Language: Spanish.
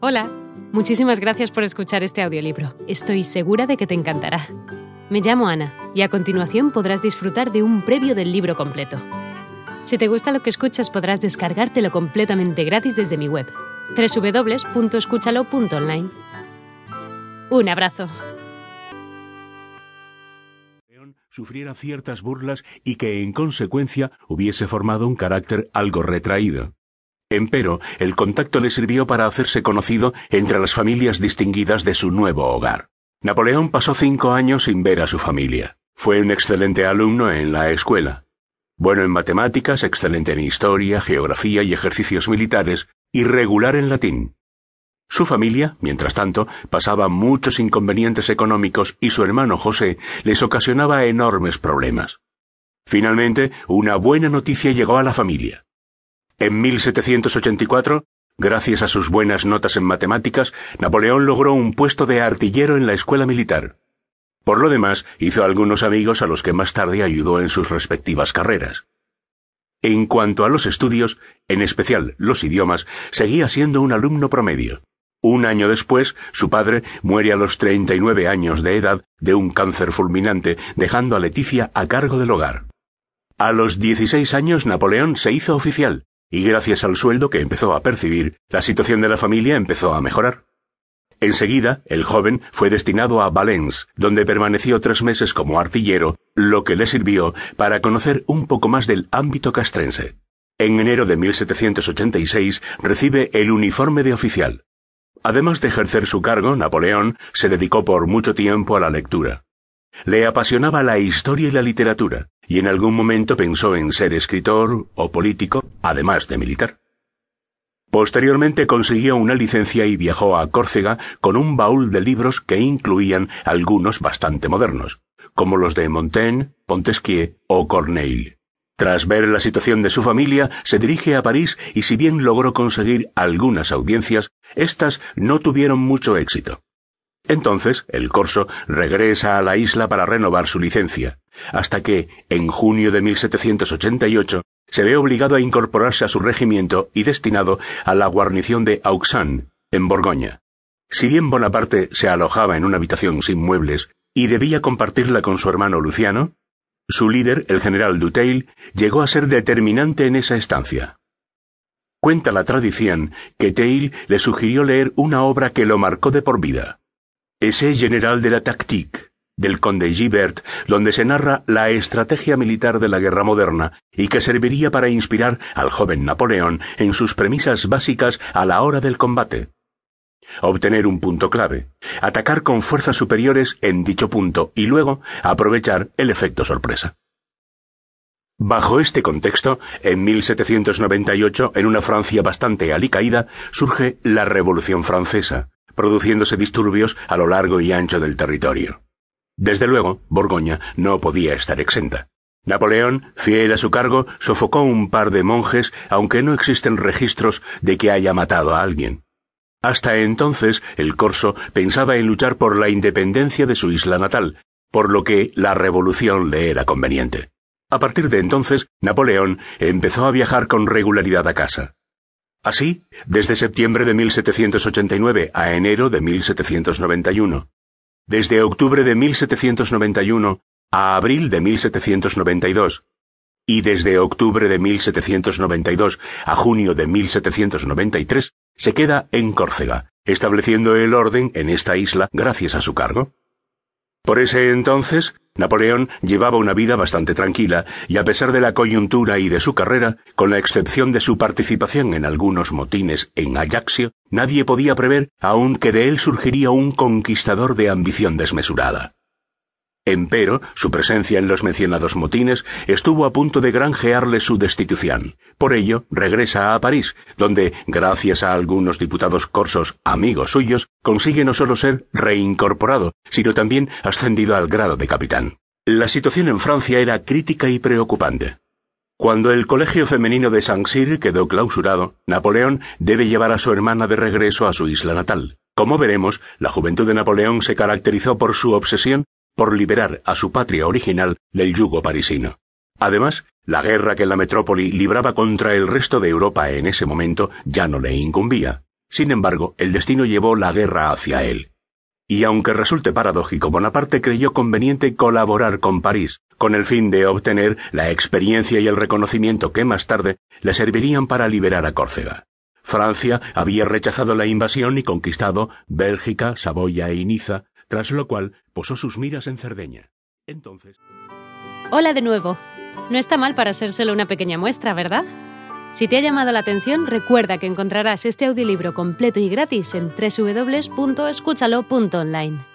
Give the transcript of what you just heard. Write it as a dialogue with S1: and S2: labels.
S1: Hola, muchísimas gracias por escuchar este audiolibro. Estoy segura de que te encantará. Me llamo Ana y a continuación podrás disfrutar de un previo del libro completo. Si te gusta lo que escuchas podrás descargártelo completamente gratis desde mi web, www.escúchalo.online. Un abrazo.
S2: sufriera ciertas burlas y que en consecuencia hubiese formado un carácter algo retraído. Empero, el contacto le sirvió para hacerse conocido entre las familias distinguidas de su nuevo hogar. Napoleón pasó cinco años sin ver a su familia. Fue un excelente alumno en la escuela. Bueno en matemáticas, excelente en historia, geografía y ejercicios militares, y regular en latín. Su familia, mientras tanto, pasaba muchos inconvenientes económicos y su hermano José les ocasionaba enormes problemas. Finalmente, una buena noticia llegó a la familia. En 1784, gracias a sus buenas notas en matemáticas, Napoleón logró un puesto de artillero en la escuela militar. Por lo demás, hizo algunos amigos a los que más tarde ayudó en sus respectivas carreras. En cuanto a los estudios, en especial los idiomas, seguía siendo un alumno promedio. Un año después, su padre muere a los 39 años de edad de un cáncer fulminante, dejando a Leticia a cargo del hogar. A los 16 años Napoleón se hizo oficial, y gracias al sueldo que empezó a percibir, la situación de la familia empezó a mejorar. Enseguida, el joven fue destinado a Valence, donde permaneció tres meses como artillero, lo que le sirvió para conocer un poco más del ámbito castrense. En enero de 1786 recibe el uniforme de oficial. Además de ejercer su cargo, Napoleón se dedicó por mucho tiempo a la lectura. Le apasionaba la historia y la literatura, y en algún momento pensó en ser escritor o político, además de militar. Posteriormente consiguió una licencia y viajó a Córcega con un baúl de libros que incluían algunos bastante modernos, como los de Montaigne, Montesquieu o Corneille. Tras ver la situación de su familia, se dirige a París y si bien logró conseguir algunas audiencias, éstas no tuvieron mucho éxito. Entonces, el corso regresa a la isla para renovar su licencia, hasta que, en junio de 1788, se ve obligado a incorporarse a su regimiento y destinado a la guarnición de Auxanne, en Borgoña. Si bien Bonaparte se alojaba en una habitación sin muebles y debía compartirla con su hermano Luciano, su líder, el general Dutheil, llegó a ser determinante en esa estancia. Cuenta la tradición que Teil le sugirió leer una obra que lo marcó de por vida. Ese general de la tactique, del conde Gibert, donde se narra la estrategia militar de la guerra moderna y que serviría para inspirar al joven Napoleón en sus premisas básicas a la hora del combate. Obtener un punto clave, atacar con fuerzas superiores en dicho punto y luego aprovechar el efecto sorpresa. Bajo este contexto, en 1798, en una Francia bastante alicaída, surge la Revolución Francesa, produciéndose disturbios a lo largo y ancho del territorio. Desde luego, Borgoña no podía estar exenta. Napoleón, fiel a su cargo, sofocó un par de monjes, aunque no existen registros de que haya matado a alguien. Hasta entonces, el corso pensaba en luchar por la independencia de su isla natal, por lo que la revolución le era conveniente. A partir de entonces, Napoleón empezó a viajar con regularidad a casa. Así, desde septiembre de 1789 a enero de 1791. Desde octubre de 1791 a abril de 1792. Y desde octubre de 1792 a junio de 1793 se queda en Córcega, estableciendo el orden en esta isla gracias a su cargo. Por ese entonces, Napoleón llevaba una vida bastante tranquila y a pesar de la coyuntura y de su carrera, con la excepción de su participación en algunos motines en Ajaccio, nadie podía prever aún que de él surgiría un conquistador de ambición desmesurada. Empero, su presencia en los mencionados motines estuvo a punto de granjearle su destitución. Por ello, regresa a París, donde, gracias a algunos diputados corsos amigos suyos, consigue no solo ser reincorporado, sino también ascendido al grado de capitán. La situación en Francia era crítica y preocupante. Cuando el colegio femenino de Saint-Cyr quedó clausurado, Napoleón debe llevar a su hermana de regreso a su isla natal. Como veremos, la juventud de Napoleón se caracterizó por su obsesión por liberar a su patria original del yugo parisino. Además, la guerra que la metrópoli libraba contra el resto de Europa en ese momento ya no le incumbía. Sin embargo, el destino llevó la guerra hacia él. Y aunque resulte paradójico, Bonaparte creyó conveniente colaborar con París, con el fin de obtener la experiencia y el reconocimiento que más tarde le servirían para liberar a Córcega. Francia había rechazado la invasión y conquistado Bélgica, Saboya y Niza, tras lo cual posó sus miras en Cerdeña. Entonces.
S1: Hola de nuevo. No está mal para ser solo una pequeña muestra, ¿verdad? Si te ha llamado la atención, recuerda que encontrarás este audiolibro completo y gratis en www.escúchalo.online.